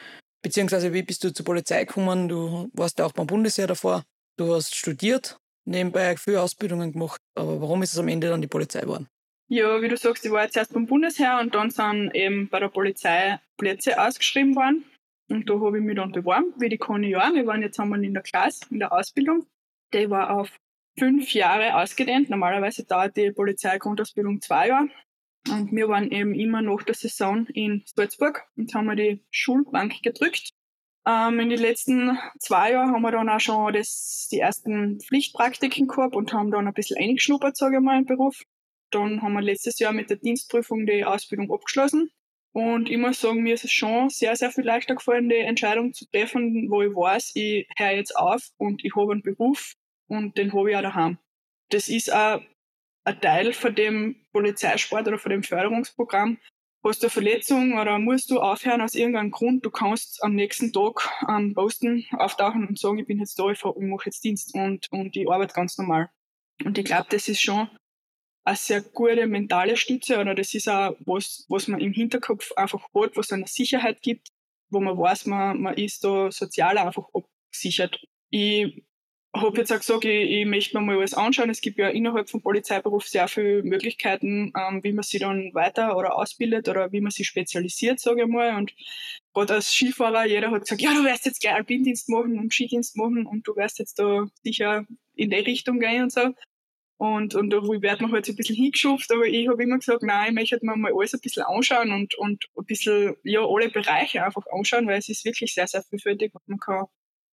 Beziehungsweise wie bist du zur Polizei gekommen? Du warst ja auch beim Bundesheer davor. Du hast studiert, nebenbei viele Ausbildungen gemacht. Aber warum ist es am Ende dann die Polizei geworden? Ja, wie du sagst, ich war jetzt erst beim Bundesheer und dann sind eben bei der Polizei Plätze ausgeschrieben worden. Und da habe ich mich dann beworben, wie die Conny ja. Wir waren jetzt einmal in der Klasse, in der Ausbildung. Die war auf fünf Jahre ausgedehnt. Normalerweise dauert die Polizeigrundausbildung zwei Jahre. Und wir waren eben immer nach der Saison in Salzburg und haben wir die Schulbank gedrückt. Ähm, in den letzten zwei Jahren haben wir dann auch schon das, die ersten Pflichtpraktiken gehabt und haben dann ein bisschen eingeschnuppert, sage ich mal, im Beruf. Dann haben wir letztes Jahr mit der Dienstprüfung die Ausbildung abgeschlossen. Und ich muss sagen, mir ist es schon sehr, sehr viel leichter gefallen, die Entscheidung zu treffen, wo ich weiß, ich höre jetzt auf und ich habe einen Beruf und den habe ich auch daheim. Das ist auch ein Teil von dem Polizeisport oder von dem Förderungsprogramm. Hast du eine Verletzung oder musst du aufhören aus irgendeinem Grund, du kannst am nächsten Tag am Posten auftauchen und sagen, ich bin jetzt da, ich ich mache jetzt Dienst und, und ich arbeite ganz normal. Und ich glaube, das ist schon eine sehr gute mentale Stütze oder das ist auch was, was man im Hinterkopf einfach hat, was eine Sicherheit gibt, wo man weiß, man, man ist da sozial einfach abgesichert. Ich habe jetzt auch gesagt, ich, ich möchte mir mal alles anschauen. Es gibt ja innerhalb vom Polizeiberuf sehr viele Möglichkeiten, ähm, wie man sich dann weiter oder ausbildet oder wie man sich spezialisiert, sage ich mal. Und gerade als Skifahrer, jeder hat gesagt, ja, du wirst jetzt gleich Alpindienst machen und Skidienst machen und du wirst jetzt da sicher in die Richtung gehen und so. Und, und da wird man halt so ein bisschen hingeschupft, aber ich habe immer gesagt, nein, ich möchte mir mal alles ein bisschen anschauen und, und ein bisschen, ja, alle Bereiche einfach anschauen, weil es ist wirklich sehr, sehr vielfältig und man kann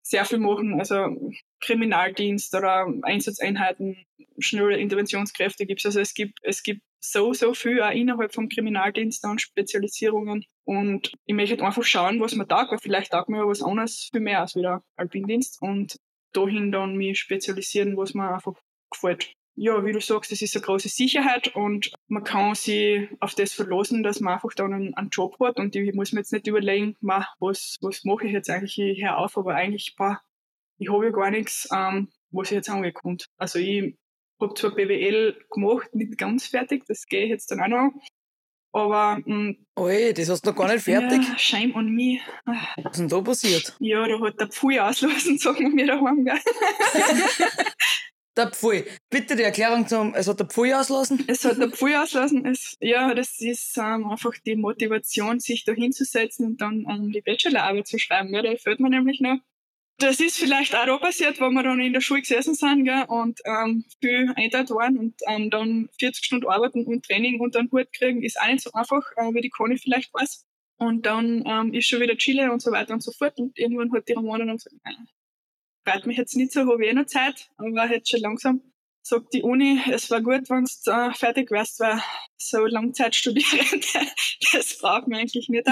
sehr viel machen, also Kriminaldienst oder Einsatzeinheiten, schnelle Interventionskräfte gibt's. Also es gibt, es gibt so, so viel auch innerhalb vom Kriminaldienst an Spezialisierungen. Und ich möchte einfach schauen, was mir taugt, weil vielleicht taugt mir was anderes viel mehr als wieder Alpindienst und dahin dann mich spezialisieren, was mir einfach gefällt. Ja, wie du sagst, das ist eine große Sicherheit und man kann sich auf das verlassen, dass man einfach dann einen, einen Job hat und ich muss mir jetzt nicht überlegen, was, was mache ich jetzt eigentlich, ich höre auf, aber eigentlich, boah, ich habe ja gar nichts, ähm, was ich jetzt angekommen. Also ich habe zwar BWL gemacht, nicht ganz fertig, das gehe ich jetzt dann auch noch. Aber. Mh, mm, Oi, das hast du noch gar nicht fertig. Ja, shame on me. Was ist denn da passiert? Ja, da hat der Pfui auslösen, (laughs) sagen wir mir daheim? (laughs) der Pfui. Bitte die Erklärung zum, es hat der Pfui auslassen? Es hat der Pfui auslassen. Es, ja, das ist ähm, einfach die Motivation, sich da hinzusetzen und dann ähm, die Bachelorarbeit zu schreiben. Ja, da fällt mir nämlich noch das ist vielleicht auch da passiert, wo wir dann in der Schule gesessen sind gell, und ähm, viel einteilt waren und ähm, dann 40 Stunden arbeiten und Training und dann Hut kriegen, ist auch nicht so einfach, äh, wie die Conny vielleicht weiß. Und dann ähm, ist schon wieder Chile und so weiter und so fort. Und irgendwann hat die Ramona dann gesagt, nein, freut mich jetzt nicht so, habe ich eh noch Zeit, aber jetzt schon langsam sagt die Uni, es war gut, wenn du äh, fertig wärst, weil so Langzeitstudierende, (laughs) das braucht man eigentlich nicht.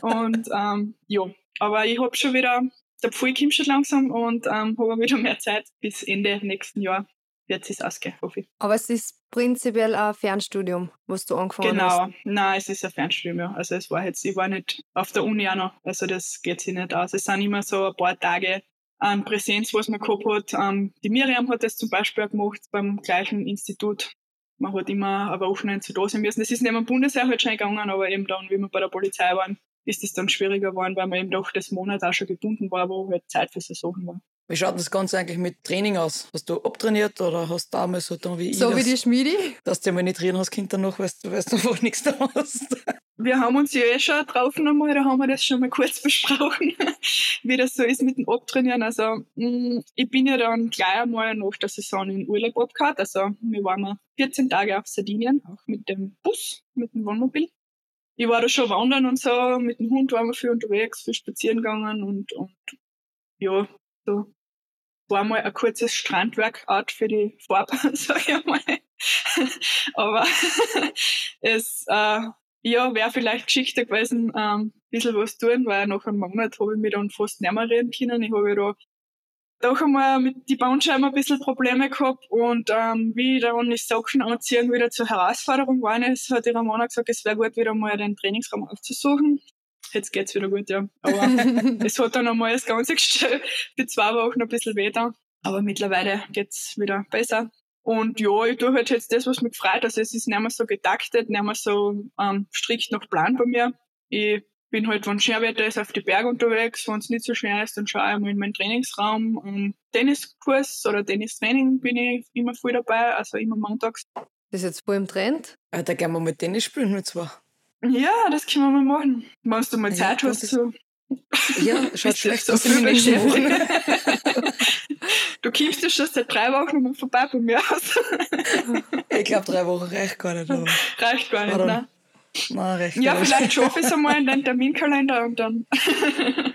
und ähm, ja, aber ich habe schon wieder der Pfui kommt schon langsam und ähm, habe wieder mehr Zeit bis Ende nächsten Jahr wird es ausgehen, hoffe ich. Aber es ist prinzipiell ein Fernstudium, was du angefangen genau. hast. Genau, nein, es ist ein Fernstudium, ja. Also es war jetzt, ich war nicht auf der Uni auch noch, also das geht sich nicht aus. Es sind immer so ein paar Tage an Präsenz, was man gehabt hat. Ähm, die Miriam hat das zum Beispiel auch gemacht beim gleichen Institut. Man hat immer aber Wochenende zu da sein müssen. Das ist neben dem Bundesheer halt schon gegangen, aber eben dann, wie wir bei der Polizei waren, ist es dann schwieriger geworden, weil man eben doch das Monat auch schon gebunden war, wo halt Zeit für Sachen war. Wie schaut das Ganze eigentlich mit Training aus? Hast du abtrainiert oder hast du damals so dann wie ich? So wie die Schmiedi? Dass du mal nicht trainieren hast, Kinder noch, weil du, weil du einfach nichts da hast. Wir haben uns ja eh schon drauf nochmal, da haben wir das schon mal kurz (laughs) besprochen, wie das so ist mit dem Abtrainieren. Also, mm, ich bin ja dann gleich einmal nach der Saison in Urlaub abgehauen. Also, wir waren 14 Tage auf Sardinien, auch mit dem Bus, mit dem Wohnmobil ich war da schon wandern und so, mit dem Hund waren wir viel unterwegs, viel spazieren gegangen und, und ja, so war mal ein kurzes Strandworkout für die Farbe, (laughs) sag ich mal. Aber (laughs) es äh, ja, wäre vielleicht geschickter gewesen, ähm, ein bisschen was tun, weil nach einem Monat habe ich mich dann fast nicht mehr reden können. Ich habe ja da doch einmal mit die Bandscheiben ein bisschen Probleme gehabt und ähm, wie ich dann die Socken anziehen wieder zur Herausforderung war, ist, hat die Ramona gesagt, es wäre gut, wieder mal den Trainingsraum aufzusuchen. Jetzt geht's wieder gut, ja. Aber (laughs) es hat dann einmal das ganze Gestell für zwei Wochen ein bisschen weh da. Aber mittlerweile geht's wieder besser. Und ja, ich tue halt jetzt das, was mich freut. Also es ist nicht mehr so getaktet, nicht mehr so ähm, strikt nach Plan bei mir. Ich bin halt, wenn Schwerwetter ist, auf die Berge unterwegs. Wenn es nicht so schwer ist, dann schaue ich mal in meinen Trainingsraum. Um Tenniskurs oder Tennistraining bin ich immer voll dabei, also immer montags. Das ist jetzt voll im Trend. Ja, da gehen wir mal Tennis spielen mit zwei. Ja, das können wir mal machen. Wenn du mal Zeit ja, hast. So. Ja, (laughs) schaut schlecht aus in den (laughs) Du kommst ja schon seit drei Wochen mal vorbei bei mir aus. ich glaube, drei Wochen reicht gar nicht. Aber. (laughs) Reicht gar nicht, ne? Na, recht ja, vielleicht schaffe ich es einmal in den Terminkalender und dann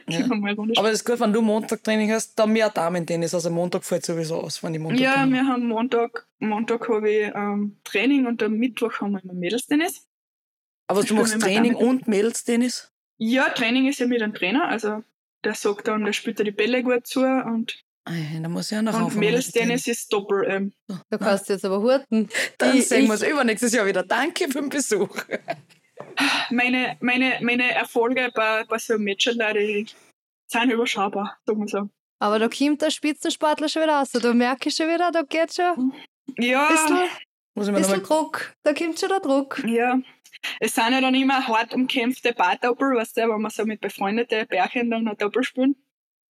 ja. Aber das ist gut, wenn du Montag Training hast, dann mehr Damen-Tennis. Also Montag fällt sowieso aus, wenn ich Montag Ja, wir haben Montag, Montag habe ich ähm, Training und am Mittwoch haben wir immer Mädelstennis. Aber du machst Training und Mädelstennis? Ja, Training ist ja mit einem Trainer, also der sagt dann, der spielt da die Bälle gut zu und da muss ich auch noch Und Mädelstennis ist Doppel M. Ähm. Du kannst jetzt aber hurten. Dann ich, sehen wir uns übernächstes Jahr wieder. Danke für den Besuch. Meine, meine, meine Erfolge bei, bei so einem Matchler, die sind überschaubar, sagen wir so. Aber da kommt der Spitzensportler schon wieder raus. Da merke ich schon wieder, da geht schon. Ja. Bisschen, muss ich bisschen Druck. Da kommt schon der Druck. Ja. Es sind ja dann immer hart umkämpfte Paardoppel, weißt du, wenn man so mit befreundeten Bärchen dann ein Doppel spielen.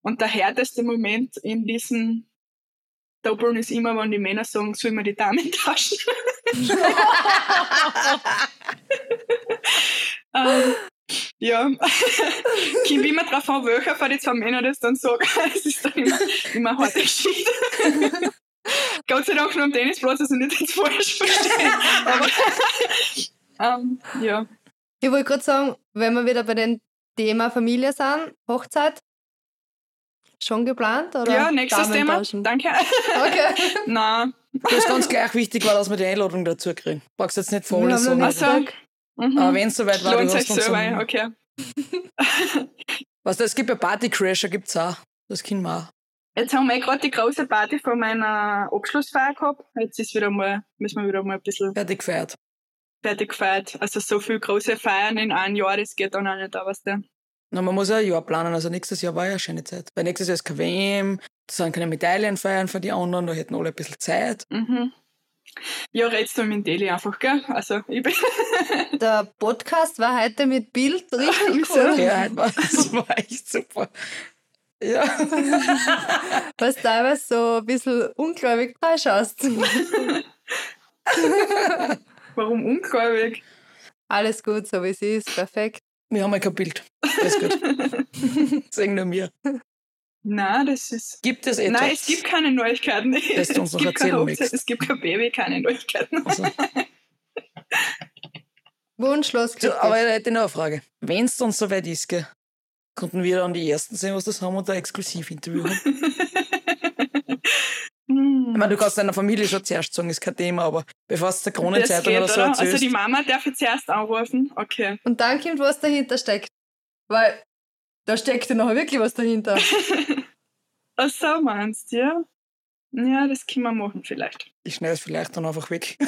Und der härteste Moment in diesen Doppeln ist immer, wenn die Männer sagen, soll man die Damen (laughs) tauschen. ähm, ja, (laughs) kommt immer drauf an, welcher von den zwei Männern das dann sagt. (laughs) Es ist dann immer, immer eine harte Geschichte. Gott sei Dank nur am Tennisplatz, also nicht ins falsch verstehen. Aber ähm, ja. Ich wollte gerade sagen, wenn wir wieder bei dem Thema Familie sind, Hochzeit, schon geplant? Oder Ja, nächstes Damen Thema. tauschen? Danke. Okay. (laughs) Nein. Das ist ganz gleich wichtig, war, dass wir die Einladung dazu kriegen. Brauchst jetzt nicht vor Ach so. Mhm. Aber wenn es soweit war, du Lohnt hast sich uns einen, okay. was, es gibt ja Partycrasher, gibt's auch. Das können wir auch. Jetzt haben wir eh gerade die große Party von meiner Abschlussfeier gehabt. Jetzt ist wieder mal, müssen wir wieder mal ein bisschen Fertig gefeiert. Fertig gefeiert. Also so viel große Feiern in einem Jahr, das geht dann auch nicht, aber weißt du. Na, man muss ja ein Jahr planen, also nächstes Jahr war ja eine schöne Zeit. Weil nächstes Jahr ist kein WM, da sind keine Medaillen feiern für die anderen, da hätten alle ein bisschen Zeit. Mhm. Ja, redst du mit dem Deli einfach, gell? Also, ich bin. (laughs) Der Podcast war heute mit Bild richtig (laughs) cool. Ja, war, das war echt super. Ja. (laughs) Was teilweise so ein bisschen ungläubig reinschaust. Warum ungläubig? Alles gut, so wie es ist. Perfekt. Wir haben ja kein Bild. Alles gut. (laughs) Sehen nur mir. Nein, das ist. Gibt es etwas? Nein, es gibt keine Neuigkeiten. Das du uns es noch gibt keine erzählen Hochzeit, möchtest. es gibt kein Baby, keine Neuigkeiten. Also, Wunschlos so, aber ich hätte noch eine Frage. Wenn es dann soweit ist, gell, konnten wir dann die Ersten sehen, was das haben und ein Exklusivinterview haben? (laughs) Ich meine, du kannst deiner Familie schon zuerst sagen, ist kein Thema, aber bevor es der Kronenzeitung geht, oder so oder? Also erzählst, die Mama darf ich zuerst anrufen. Okay. Und dann kommt, was dahinter steckt. Weil da steckt ja noch wirklich was dahinter. (laughs) Ach so, meinst du, ja? Ja, das können wir machen vielleicht. ich schneide es vielleicht dann einfach weg. (laughs)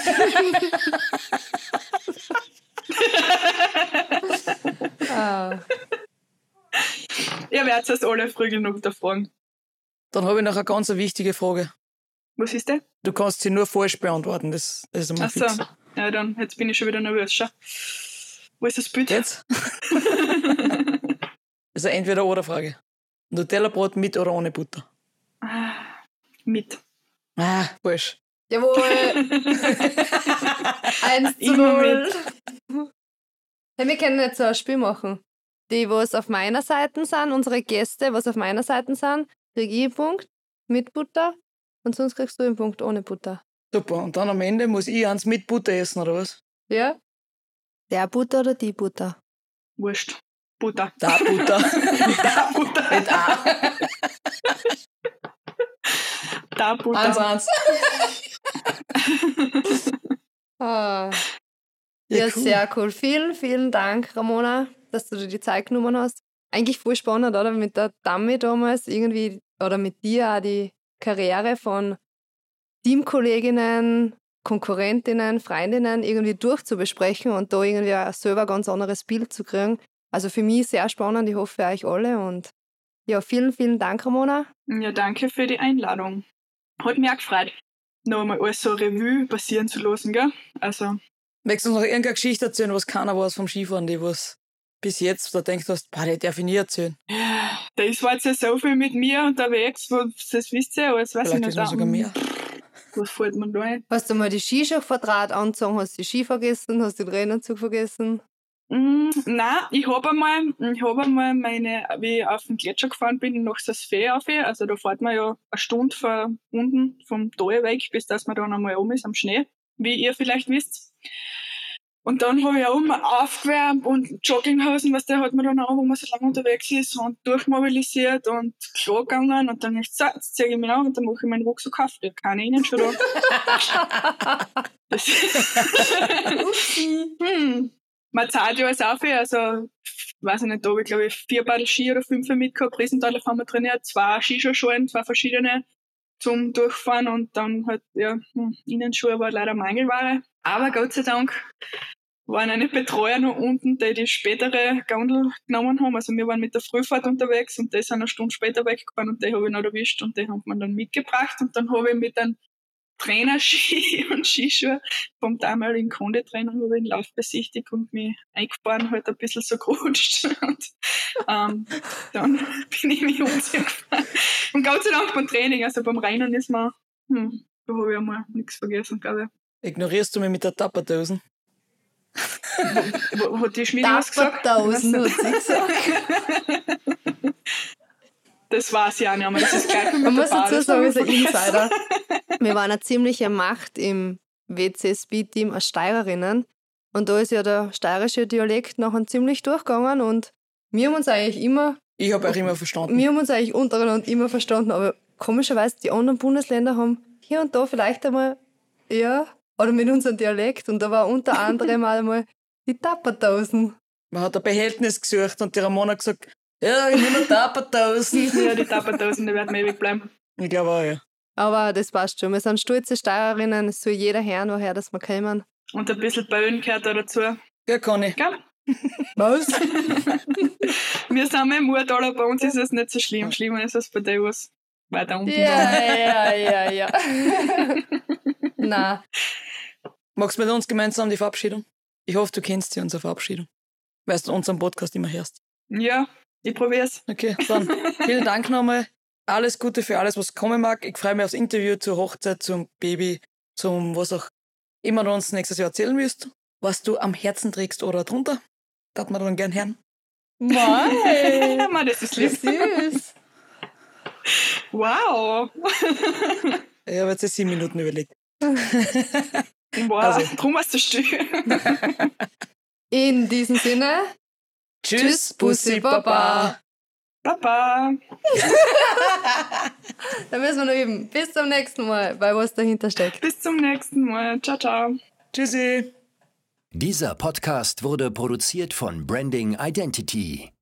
ah. Ihr werdet es alle früh genug da fragen. Dann habe ich noch eine ganz wichtige Frage. Was ist der? Du kannst sie nur falsch beantworten, das, das ist einmal Ach so. fix. Ja, dann, jetzt bin ich schon wieder nervös. Schau. Wo ist das Bild? Jetzt? (laughs) Also entweder oder Frage. Nutella-Brot mit oder ohne Butter? Ah, Mit. Ah, falsch. Jawohl. (laughs) Eins zu null. Hey, wir können jetzt so ein Spiel machen. Die, was auf meiner Seite sind, unsere Gäste, was auf meiner Seite sind, kriege ich einen Punkt mit Butter und sonst kriegst du einen Punkt ohne Butter. Super. Und dann am Ende muss ich eins mit Butter essen, oder was? Ja? Der Butter oder die Butter? Wurscht. Butter. Da Butter. (laughs) Da Butter. Mit A. Da Butter. Eins, eins. Ah. Ja, cool. sehr cool. Vielen, vielen Dank, Ramona, dass du dir die Zeit genommen hast. Eigentlich voll spannend, oder? Mit der Dami damals irgendwie, oder mit dir auch die Karriere von Teamkolleginnen, Konkurrentinnen, Freundinnen irgendwie durchzubesprechen und da irgendwie auch selber ein ganz anderes Bild zu kriegen. Also für mich sehr spannend, ich hoffe für euch alle und ja, vielen, vielen Dank, Ramona. Ja, danke für die Einladung. Hat mich auch gefreut, noch einmal alles so Revue passieren zu lassen, gell? Also, Möchtest du uns noch irgendeine Geschichte erzählen, was keiner weiß vom Skifahren, die was bis jetzt da denkst hast, boah, die darf ich nie erzählen. da ist jetzt ja so viel mit mir unterwegs, das wisst ihr, alles weiß Vielleicht ich nicht. sogar mehr. Was fällt mir da ein? Hast du mal die Skischuhe verdraht angezogen, hast die Ski vergessen, hast den Rennanzug vergessen? Mm, nein, ich habe einmal, ich hab einmal meine, wie ich auf den Gletscher gefahren bin, nach Sassfee auf. Also da fährt man ja eine Stunde von unten vom Tal weg, bis dass man dann einmal oben ist am Schnee, wie ihr vielleicht wisst. Und dann habe ich auch mal aufgewärmt und Jogginghosen, was der hat man dann auch, wo man so lange unterwegs ist und durchmobilisiert und klar gegangen und dann ist so, jetzt ziehe ich mich an und dann mache ich meinen Rucksack auf, der kann ich Ihnen schon da. (laughs) hm. Man zahlt ja alles auf, also, weiß ich nicht, da habe ich glaube ich vier Badel Ski oder fünf mitgehabt, Riesentaler haben wir trainiert, zwei Skischuhe, zwei verschiedene zum Durchfahren und dann halt, ja, hm, Innenschuhe war leider Mangelware. Aber Gott sei Dank waren eine Betreuer noch unten, die die spätere Gondel genommen haben. Also wir waren mit der Frühfahrt unterwegs und die sind eine Stunde später weggefahren und die habe ich noch erwischt und die haben wir dann mitgebracht und dann habe ich mit einem Trainerski (laughs) und Skischuhe vom damaligen Kundetrainer habe ich den Lauf besichtigt und mich eingefahren, halt ein bisschen so gerutscht. (laughs) Und ähm, dann bin ich mich umziehen gefahren. Und Gott sei Dank beim Training, also beim Rennen ist mir, hm, da habe ich einmal nichts vergessen, glaube ich. Ignorierst du mich mit der Tapperdosen? Hat die Schmiede was gesagt? Tapperdosen, hat sie gesagt. (laughs) Das weiß ich auch nicht, aber das ist gleich mit Man muss dazu sagen, ich vergessen. Insider. (laughs) Wir waren eine ziemliche Macht im WC Speed Team als Steirerinnen. Und da ist ja der steirische Dialekt nachher ziemlich durchgegangen und wir haben uns eigentlich immer Ich habe auch immer verstanden. Wir haben uns eigentlich untereinander immer verstanden, aber komischerweise, die anderen Bundesländer haben hier und da vielleicht einmal, ja, oder mit unserem Dialekt. Und da war unter anderem mal (laughs) einmal die Tappertausen. Man hat ein Behältnis gesucht und die Ramona gesagt, ja, ich nehme Tappertausen. (laughs) Ja, die Tappertausen, die werden ewig bleiben. Ich glaube auch, ja. Aber das passt schon. Wir sind stolze Steirerinnen. Es soll jeder hören, woher das wir kommen. Und ein bisschen Böen gehört da dazu. Ja, kann ich. Gell? (laughs) Was? (laughs) Wir sind im Murtaler, bei uns ist es nicht so schlimm. Schlimmer ist es bei dir, was weiter unten Ja, ja, ja, ja. Na, Magst du mit uns gemeinsam die Verabschiedung? Ich hoffe, du kennst sie, unsere Verabschiedung. Weil du unseren Podcast immer hörst. Ja, ich probier's. Okay, dann vielen Dank nochmal. Alles Gute für alles, was kommen mag. Ich freue mich aufs Interview zur Hochzeit, zum Baby, zum was auch immer du uns nächstes Jahr erzählen wirst. Was du am Herzen trägst oder drunter. Das wir dann gern hören. (laughs) Mann, das ist lieb. süß. Wow. Ich habe jetzt sieben Minuten überlegt. Wow, Also. drum hast du still. In diesem Sinne, Tschüss, Bussi, Baba. Baba. da müssen wir noch üben. Bis zum nächsten Mal, bei was dahinter steckt. Bis zum nächsten Mal. Ciao, ciao. Tschüssi. Dieser Podcast wurde produziert von Branding Identity.